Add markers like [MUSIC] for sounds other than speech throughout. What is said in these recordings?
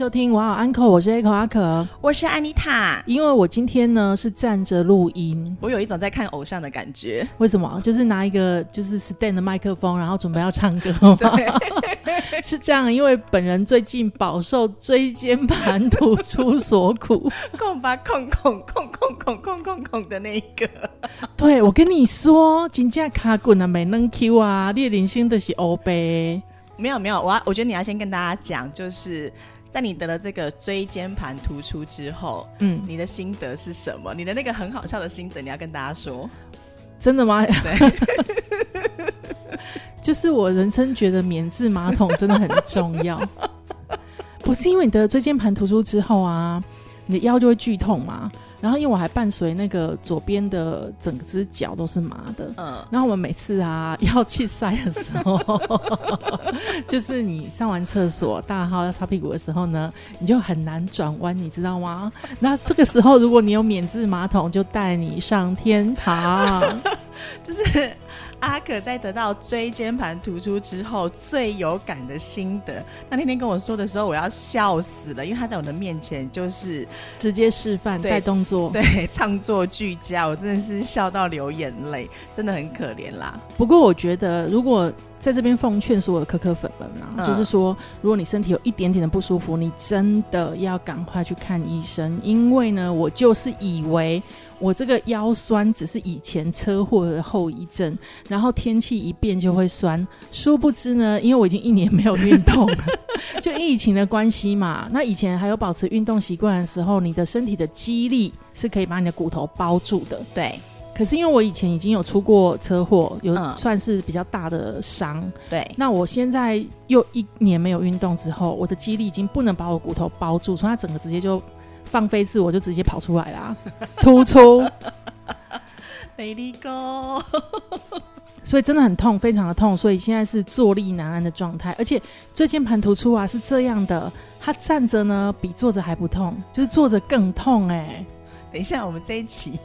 收听哇哦 Uncle，我是 Echo 阿可。我是安妮塔。因为我今天呢是站着录音，我有一种在看偶像的感觉。为什么？就是拿一个就是 stand 的麦克风，然后准备要唱歌吗？[LAUGHS] [LAUGHS] 是这样，因为本人最近饱受椎间盘突出所苦，空吧空空空空空空空空的那一个。对，我跟你说，金价卡滚啊，没能 Q 啊，列零星的是欧杯。没有没有，我要我觉得你要先跟大家讲，就是在你得了这个椎间盘突出之后，嗯，你的心得是什么？你的那个很好笑的心得，你要跟大家说。真的吗？对，[LAUGHS] 就是我人生觉得免治马桶真的很重要。不是因为你得椎间盘突出之后啊，你的腰就会剧痛嘛。然后因为我还伴随那个左边的整只脚都是麻的，嗯，然后我们每次啊要去塞的时候，[LAUGHS] 就是你上完厕所大号要擦屁股的时候呢，你就很难转弯，你知道吗？那这个时候如果你有免治马桶，就带你上天堂，[LAUGHS] 就是。阿可在得到椎间盘突出之后最有感的心得，他那天跟我说的时候，我要笑死了，因为他在我的面前就是直接示范带动作，对，唱作俱佳，我真的是笑到流眼泪，真的很可怜啦。不过我觉得如果。在这边奉劝所有的可可粉们啊，就是说，如果你身体有一点点的不舒服，你真的要赶快去看医生。因为呢，我就是以为我这个腰酸只是以前车祸的后遗症，然后天气一变就会酸。殊不知呢，因为我已经一年没有运动了，[LAUGHS] 就疫情的关系嘛。那以前还有保持运动习惯的时候，你的身体的肌力是可以把你的骨头包住的。对。可是因为我以前已经有出过车祸，有算是比较大的伤。对，那我现在又一年没有运动之后，我的肌力已经不能把我骨头包住，所以它整个直接就放飞自我，就直接跑出来啦，[LAUGHS] 突出。美丽哥，[LAUGHS] 所以真的很痛，非常的痛，所以现在是坐立难安的状态，而且椎间盘突出啊是这样的，他站着呢比坐着还不痛，就是坐着更痛哎。等一下，我们这一期。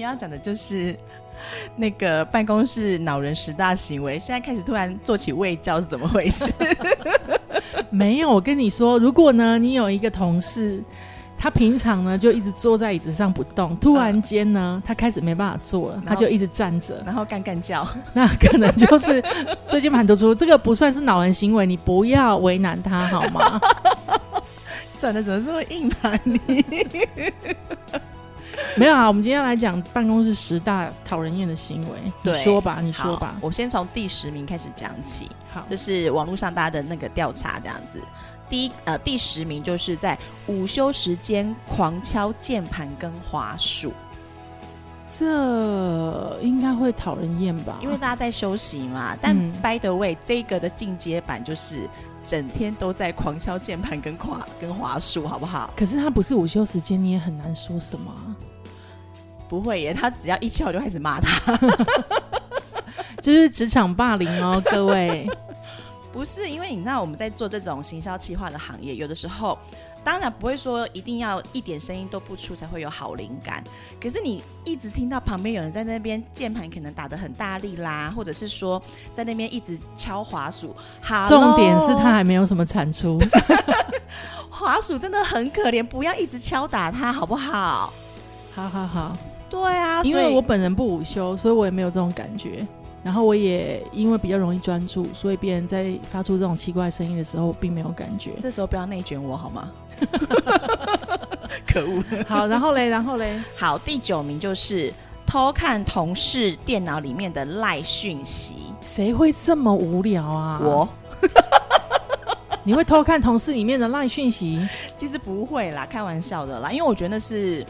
你要讲的就是 [LAUGHS] 那个办公室恼人十大行为，现在开始突然做起胃教是怎么回事？[LAUGHS] 没有，我跟你说，如果呢，你有一个同事，他平常呢就一直坐在椅子上不动，突然间呢，他开始没办法坐了，他就一直站着，然后干干叫，[LAUGHS] 那可能就是最近蛮多出，这个不算是恼人行为，你不要为难他好吗？转的怎么这么硬啊你？没有啊，我们今天来讲办公室十大讨人厌的行为。你说吧，你说吧。我先从第十名开始讲起。好，这是网络上大家的那个调查，这样子。第一呃，第十名就是在午休时间狂敲键盘跟滑鼠。这应该会讨人厌吧？因为大家在休息嘛。但 by the way，这个的进阶版就是整天都在狂敲键盘跟滑跟滑鼠，好不好？可是他不是午休时间，你也很难说什么。不会耶，[LAUGHS] 他只要一敲就开始骂他，就是职场霸凌哦，[LAUGHS] 各位。不是因为你知道我们在做这种行销企划的行业，有的时候当然不会说一定要一点声音都不出才会有好灵感。可是你一直听到旁边有人在那边键盘可能打的很大力啦，或者是说在那边一直敲滑鼠，重点是他还没有什么产出，[LAUGHS] 滑鼠真的很可怜，不要一直敲打它好不好？好好好。对啊，因为我本人不午休，所以我也没有这种感觉。然后我也因为比较容易专注，所以别人在发出这种奇怪声音的时候，并没有感觉。这时候不要内卷我好吗？[LAUGHS] 可恶！好，然后嘞，然后嘞，好，第九名就是偷看同事电脑里面的赖讯息。谁会这么无聊啊？我。[LAUGHS] 你会偷看同事里面的赖讯息？其实不会啦，开玩笑的啦，因为我觉得那是。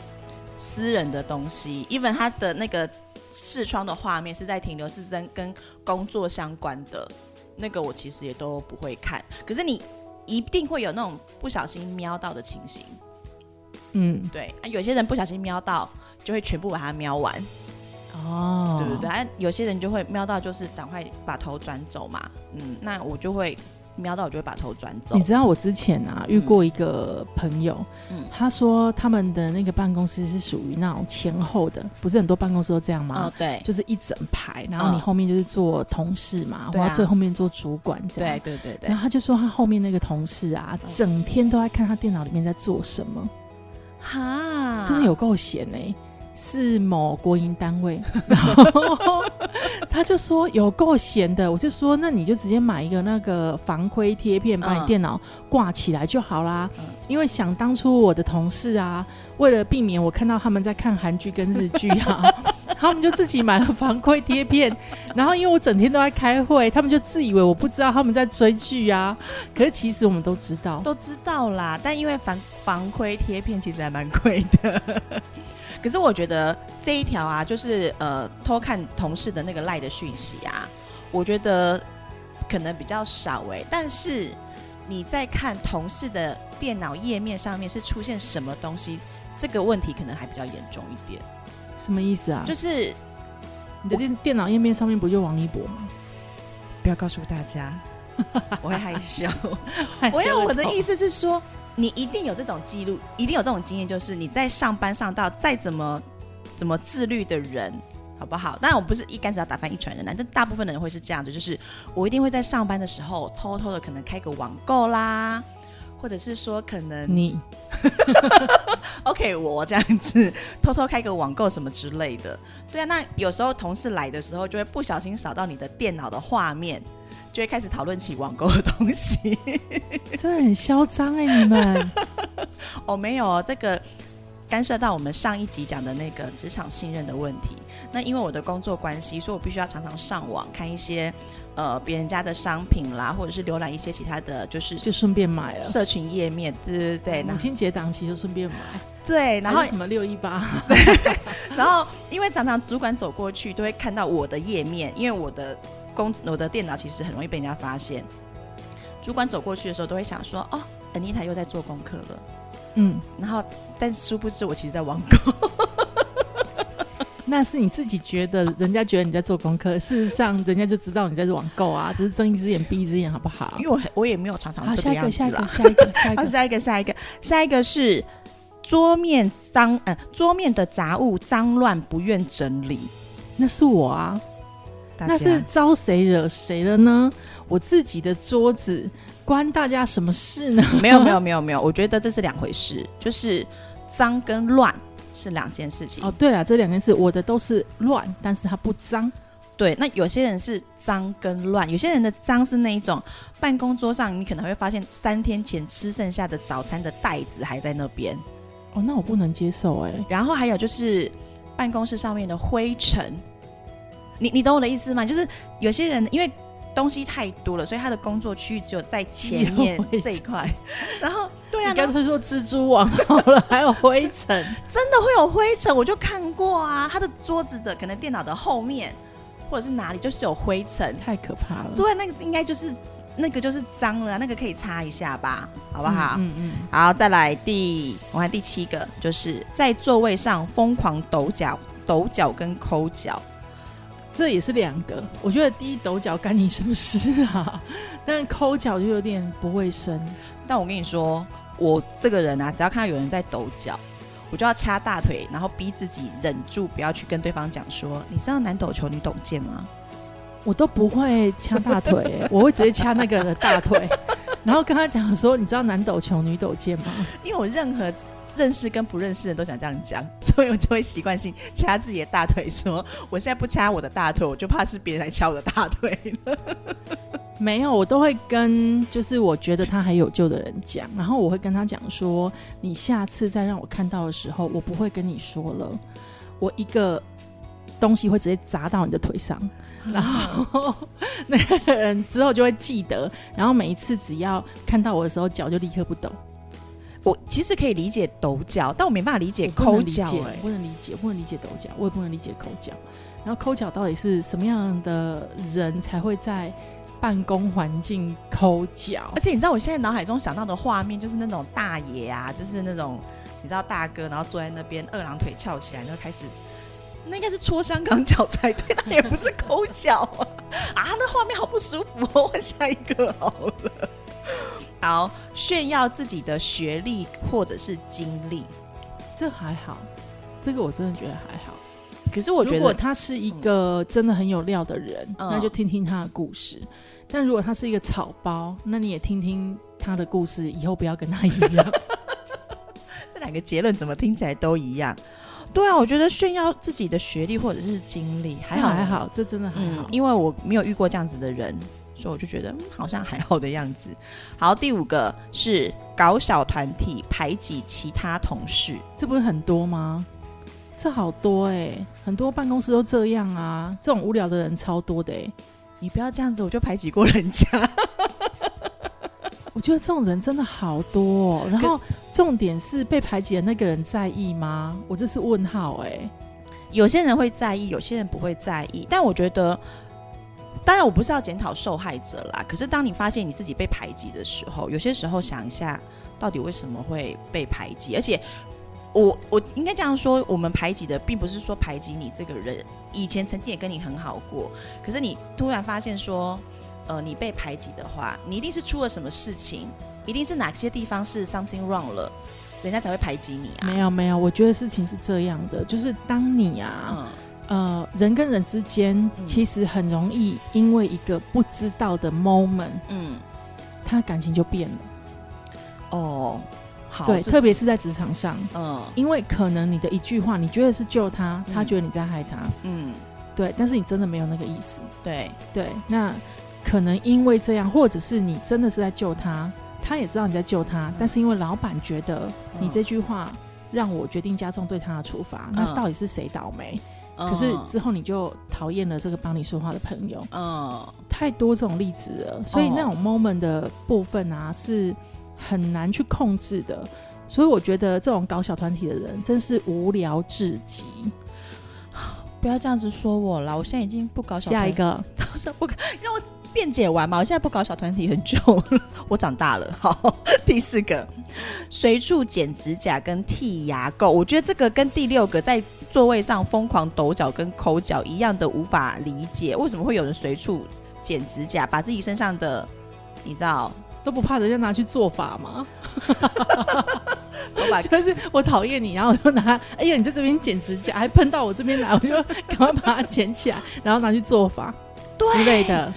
私人的东西，even 他的那个视窗的画面是在停留是跟跟工作相关的，那个我其实也都不会看。可是你一定会有那种不小心瞄到的情形，嗯，对啊，有些人不小心瞄到就会全部把它瞄完，哦，对不对？啊，有些人就会瞄到就是赶快把头转走嘛，嗯，那我就会瞄到我就会把头转走你。知道我之前啊遇过一个朋友，嗯他说他们的那个办公室是属于那种前后的，不是很多办公室都这样吗？哦，对，就是一整排，然后你嗯后面就是做同事嘛，对啊或者最后面做主管这样对。对对对然，后他就说他后面那个同事啊，嗯整天都在看他电脑里面在做什么，哈，真的有够闲哎、是某国营单位，[LAUGHS] 然后他就说有够闲的，我就说那你就直接买一个那个防窥贴片，把你嗯电脑挂起来就好啦。嗯因为想当初我的同事啊，为了避免我看到他们在看韩剧跟日剧啊，[LAUGHS] 他们就自己买了防窥贴片，然后因为我整天都在开会，他们就自以为我不知道他们在追剧啊，可是其实我们都知道。都知道啦，但因为防防窥贴片其实还蛮贵的。可是我觉得这一条啊，就是呃偷看同事的那个赖的讯息啊，我觉得可能比较少哎、但是你在看同事的电脑页面上面是出现什么东西，这个问题可能还比较严重一点。什么意思啊？就是你的电电脑页面上面不就王一博吗？不要告诉大家，我会害羞。[LAUGHS] 我 [LAUGHS] 我有我的意，思是说，你一定有这种记录，一定有这种经验，就是你在上班上到再怎么怎么自律的人，好不好？当然我不是一竿子要打翻一船人啊，但大部分的人会是这样子，就是我一定会在上班的时候偷偷的可能开个网购啦。或者是说，可能你 [LAUGHS] OK，我这样子偷偷开个网购什么之类的，对啊。那有时候同事来的时候，就会不小心扫到你的电脑的画面，就会开始讨论起网购的东西。[LAUGHS] 真的很嚣张哎，你们 [LAUGHS] 哦，没有哦，这个干涉到我们上一集讲的那个职场信任的问题。那因为我的工作关系，所以我必须要常常上网看一些呃别人家的商品啦，或者是浏览一些其他的就是就顺便买了。社群页面，对对对，母亲节档期就顺便买，对，然后什么六一八，然后因为常常主管走过去都会看到我的页面，因为我的工我的电脑其实很容易被人家发现。主管走过去的时候都会想说：“哦，Anita 又在做功课了。嗯，”然后，但殊不知我其实在网购。[LAUGHS] 那是你自己觉得，人家觉得你在做功课，事实上人家就知道你在网购啊，只是睁一只眼闭一只眼，好不好因？为我我也没有常常好，这下一个，样子啦下一个，。下一个，下一，[LAUGHS] 个，下一个，下一个，下一个是桌面脏，呃，桌面的杂物脏乱不愿整理。那是我啊，大家那是招谁惹谁了呢？我自己的桌子关大家什么事呢？[LAUGHS] 没有没有没有没有，我觉得这是两回事，就是脏跟乱是两件事情。哦，对了，这两件事我的都是乱，但是它不脏。对，那有些人是脏跟乱，有些人的脏是那一种办公桌上你可能会发现三天前吃剩下的早餐的袋子还在那边，哦，那我不能接受哎、然后还有就是办公室上面的灰尘，你你懂我的意思吗？就是有些人因为东西太多了，所以他的工作区域只有在前面这一块，然后 [LAUGHS] 对啊，干脆说蜘蛛网好了，还有灰尘。[LAUGHS] 真的会有灰尘，我就看过啊，他的桌子的可能电脑的后面或者是哪里就是有灰尘，太可怕了，对，那个应该就是那个就是脏了啊，那个可以擦一下吧，好不好？嗯嗯好，再来第我看第七个，就是在座位上疯狂抖脚、抖脚跟抠脚。这也是两个。我觉得第一抖脚干你什么事啊？[LAUGHS] 但抠脚就有点不卫生。但我跟你说，我这个人啊，只要看到有人在抖脚，我就要掐大腿，然后逼自己忍住不要去跟对方讲说，你知道男抖球女抖剑吗？我都不会掐大腿、欸 [LAUGHS] 我会直接掐那个人的大腿，然后跟他讲说：“你知道男抖球、女抖剑吗 [LAUGHS] 因为我任何认识跟不认识的人都想这样讲，[LAUGHS] 所以我就会习惯性掐自己的大腿说，我现在不掐我的大腿，我就怕是别人来掐我的大腿了。[LAUGHS] ”没有，我都会跟就是我觉得他还有救的人讲，然后我会跟他讲说：“你下次再让我看到的时候，我不会跟你说了，我一个东西会直接砸到你的腿上。” [LAUGHS] 然后那个人之后就会记得，然后每一次只要看到我的时候，脚就立刻不抖。我其实可以理解抖脚，但我没办法理解抠脚、我，不能理解，我不能理解抖脚，我也不能理解抠脚。然后抠脚到底是什么样的人才会在办公环境抠脚而？且你知道我现在脑海中想到的画面就是那种大爷啊，就是那种你知道大哥，然后坐在那边二郎腿翘起来，然后开始那应该是搓香港脚才对，那也不是抠脚啊！啊，那画面好不舒服哦，换下一个好了。好，炫耀自己的学历或者是经历，这还好，这个我真的觉得还好。可是我觉得，如果他是一个真的很有料的人，那就听听他的故事。但如果他是一个草包，那你也听听他的故事，以后不要跟他一样。[LAUGHS] 这两个结论怎么听起来都一样？对啊，我觉得炫耀自己的学历或者是经历还好还好，这真的还好，因为我没有遇过这样子的人，所以我就觉得好像还好的样子。好，第五个是搞小团体排挤其他同事，这不是很多吗？这好多哎，很多办公室都这样啊，这种无聊的人超多的哎。你不要这样子，我就排挤过人家。[LAUGHS] 我觉得这种人真的好多，然后重点是被排挤的那个人在意吗？我这是问号哎。有些人会在意，有些人不会在意。但我觉得，当然我不是要检讨受害者啦。可是当你发现你自己被排挤的时候，有些时候想一下，到底为什么会被排挤？而且。我我应该这样说，我们排挤的并不是说排挤你这个人，以前曾经也跟你很好过，可是你突然发现说，呃，你被排挤的话，你一定是出了什么事情，一定是哪些地方是 something wrong 了，人家才会排挤你啊？没有没有，我觉得事情是这样的，就是当你啊，呃，人跟人之间其实很容易因为一个不知道的 moment，嗯，他感情就变了，哦。好对，特别是在职场上，嗯，因为可能你的一句话，你觉得是救他，他觉得你在害他，嗯，对，但是你真的没有那个意思，对。对，那可能因为这样，或者是你真的是在救他，他也知道你在救他，但是因为老板觉得你这句话让我决定加重对他的处罚，那到底是谁倒霉？可是之后你就讨厌了这个帮你说话的朋友，嗯，太多这种例子了，所以那种 moment 的部分啊是。很难去控制的，所以我觉得这种搞小团体的人真是无聊至极。不要这样子说我了，我现在已经不搞小。下一个，不让我辩解完嘛？我现在不搞小团体很久了，我长大了。好，第四个，随处剪指甲跟剃牙垢，我觉得这个跟第六个在座位上疯狂抖脚跟抠脚一样的无法理解，为什么会有人随处剪指甲，把自己身上的，你知道？都不怕人家拿去做法吗？[LAUGHS] [LAUGHS] 就是我讨厌你，然后我就拿，哎呀，你在这边剪指甲，还喷到我这边来，我就赶快把它捡起来，然后拿去做法之类的。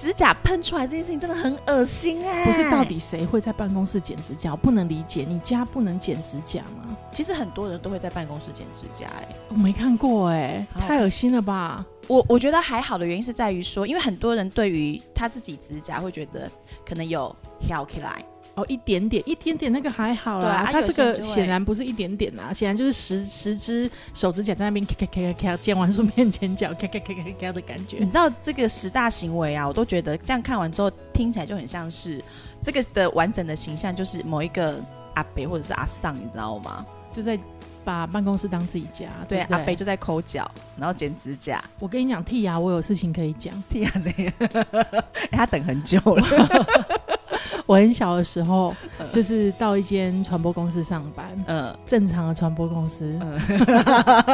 指甲喷出来这件事情真的很恶心哎！不是，到底谁会在办公室剪指甲？我不能理解，你家不能剪指甲吗？其实很多人都会在办公室剪指甲哎，我没看过哎，太恶心了吧？我我觉得还好的原因是在于说，因为很多人对于他自己指甲会觉得可能有挑起来。哦，一点点，一点点，那个还好啦。他这个显然不是一点点啊，显然就是十十只手指甲在那边咔咔咔咔咔剪完顺便剪脚咔咔咔咔咔的感觉。你知道这个十大行为啊，我都觉得这样看完之后听起来就很像是这个的完整的形象，就是某一个阿北或者是阿尚，你知道吗？就在把办公室当自己家。对，阿北就在抠脚，然后剪指甲。我跟你讲，剃牙我有事情可以讲。剃牙这个，[LAUGHS] 他等很久了。[LAUGHS] 我很小的时候，就是到一间传播公司上班，嗯，正常的传播公司，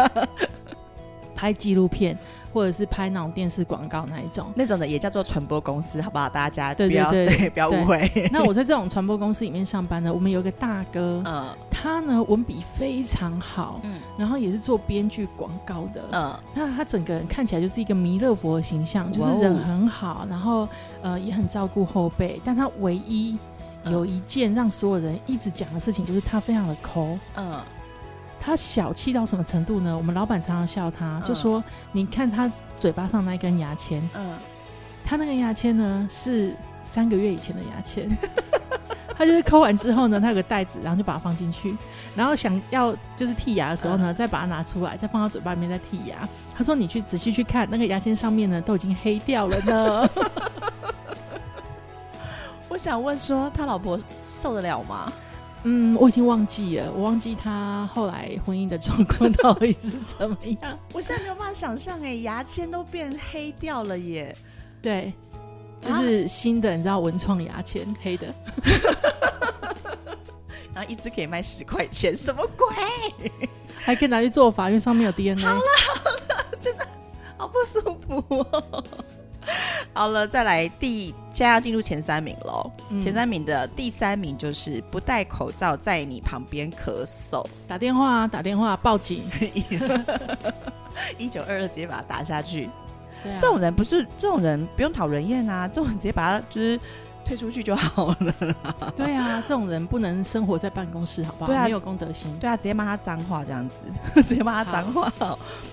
[LAUGHS] 拍纪录片。或者是拍那种电视广告那一种，那种的也叫做传播公司，好不好？大家不要不要误会。[LAUGHS] 那我在这种传播公司里面上班呢，我们有个大哥，嗯，他呢文笔非常好，嗯，然后也是做编剧广告的，嗯，那他整个人看起来就是一个弥勒佛的形象，就是人很好，然后呃也很照顾后辈，但他唯一有一件让所有人一直讲的事情，就是他非常的抠，嗯。他小气到什么程度呢？我们老板常常笑他，就说：“你看他嘴巴上那根牙签，嗯，他那根牙签呢是三个月以前的牙签。[LAUGHS] 他就是抠完之后呢，他有个袋子，然后就把它放进去，然后想要就是剔牙的时候呢，再把它拿出来，再放到嘴巴里面再剔牙。他说：你去仔细去看那个牙签上面呢，都已经黑掉了呢。[LAUGHS] 我想问说，他老婆受得了吗？”嗯，我已经忘记了，我忘记他后来婚姻的状况到底是怎么样。[LAUGHS] 我现在没有办法想象，哎，牙签都变黑掉了耶。对，就是新的，你知道文创牙签，黑的，[LAUGHS] 然后一支可以卖十块钱，什么鬼？还可以拿去做法，因为上面有 DNA。好了好了，真的好不舒服哦。好了，再来第，现在要进入前三名喽。嗯前三名的第三名就是不戴口罩在你旁边咳嗽，打电话啊，打电话报警。[LAUGHS] 一九二二直接把他打下去。这种人不是这种人不用讨人厌啊，这种人直接把他就是推出去就好了。对啊，这种人不能生活在办公室，好不好？对啊没有公德心。对啊，直接骂他脏话这样子，[LAUGHS] 直接骂他脏话。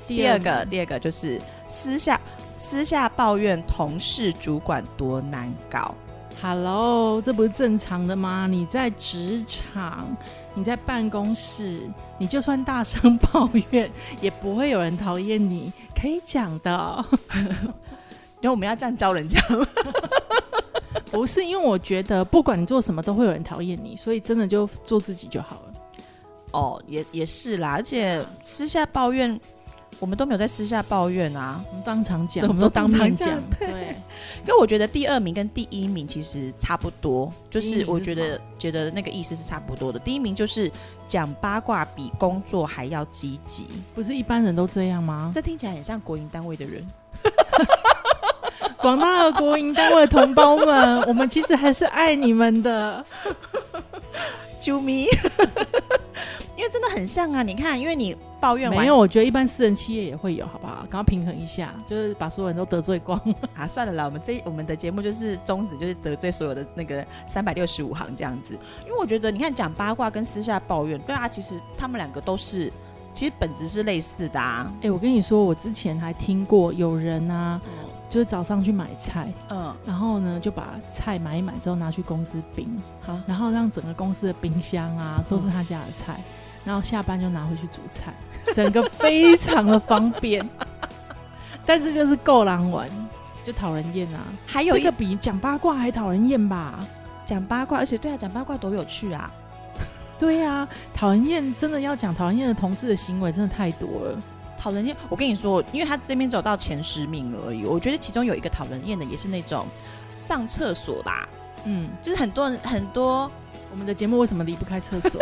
第二个，第二个就是私下私下抱怨同事主管多难搞。，Hello，这不是正常的吗？你在职场，你在办公室，你就算大声抱怨，也不会有人讨厌你，可以讲的。[LAUGHS] 因为我们要这样教人家吗，[LAUGHS] 不是因为我觉得，不管你做什么，都会有人讨厌你，所以真的就做自己就好了。哦，也也是啦，而且私下抱怨，我们都没有在私下抱怨啊。我们当场讲，对我们都当面讲场，对，跟我觉得第二名跟第一名其实差不多，就是我觉得觉得那个意思是差不多的。第一名就是讲八卦比工作还要积极，不是一般人都这样吗？这听起来很像国营单位的人。广大的国营单位的同胞们，我们其实还是爱你们的。啾咪，真的很像啊！你看，因为你抱怨完没有，我觉得一般私人企业也会有，好不好？刚刚平衡一下，就是把所有人都得罪光。[LAUGHS] 啊，算了啦，我们这我们的节目就是宗旨就是得罪所有的那个三百六十五行这样子。因为我觉得你看讲八卦跟私下抱怨，对啊，其实他们两个都是其实本质是类似的啊。哎、我跟你说，我之前还听过有人啊，就是早上去买菜，嗯，然后呢就把菜买一买之后拿去公司冰，好，然后让整个公司的冰箱啊都是他家的菜，然后下班就拿回去煮菜，[LAUGHS] 整个非常的方便。[LAUGHS] 但是就是够狼玩，就讨人厌啊！还有一个这个比讲八卦还讨人厌吧？讲八卦，而且对啊，讲八卦多有趣啊！[LAUGHS] 对啊、讨人厌真的要讲讨人厌的同事的行为真的太多了。讨人厌，我跟你说，因为他这边只有到前十名而已，我觉得其中有一个讨人厌的，也是那种上厕所啦，嗯，就是很多人很多我们的节目为什么离不开厕所？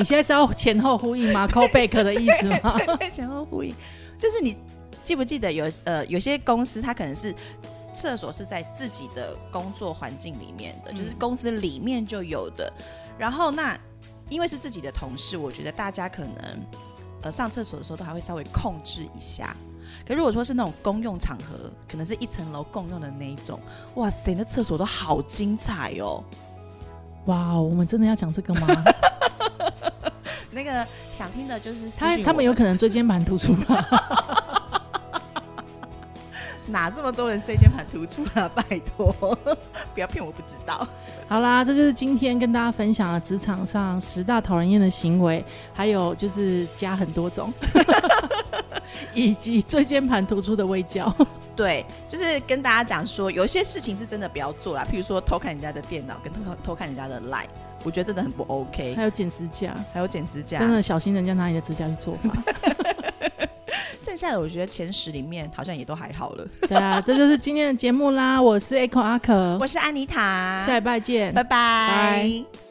你现在是要前后呼应吗？[LAUGHS] call back 的意思吗？[LAUGHS] 前后呼应，就是你记不记得有呃有些公司它可能是厕所是在自己的工作环境里面的，嗯就是公司里面就有的。然后那因为是自己的同事，我觉得大家可能呃上厕所的时候都还会稍微控制一下。可如果说是那种公用场合，可能是一层楼共用的那一种，哇塞，那厕所都好精彩哦！哇，我们真的要讲这个吗？[LAUGHS] 那个想听的就是他他们有可能椎间盘突出吧。[LAUGHS] 哪这么多人椎间盘突出了？拜托，不要骗我不知道。好啦，这就是今天跟大家分享的职场上十大讨人厌的行为，还有就是加很多种，[LAUGHS] 以及椎间盘突出的微教。对，就是跟大家讲说，有些事情是真的不要做啦，譬如说偷看人家的电脑跟偷偷看人家的 line，我觉得真的很不 OK。还有剪指甲，还有剪指甲，真的小心人家拿你的指甲去做法。[LAUGHS] 剩下的我觉得前十里面好像也都还好了。对啊，这就是今天的节目啦。我是 Echo 阿可，我是安妮塔，下礼拜见，拜拜。拜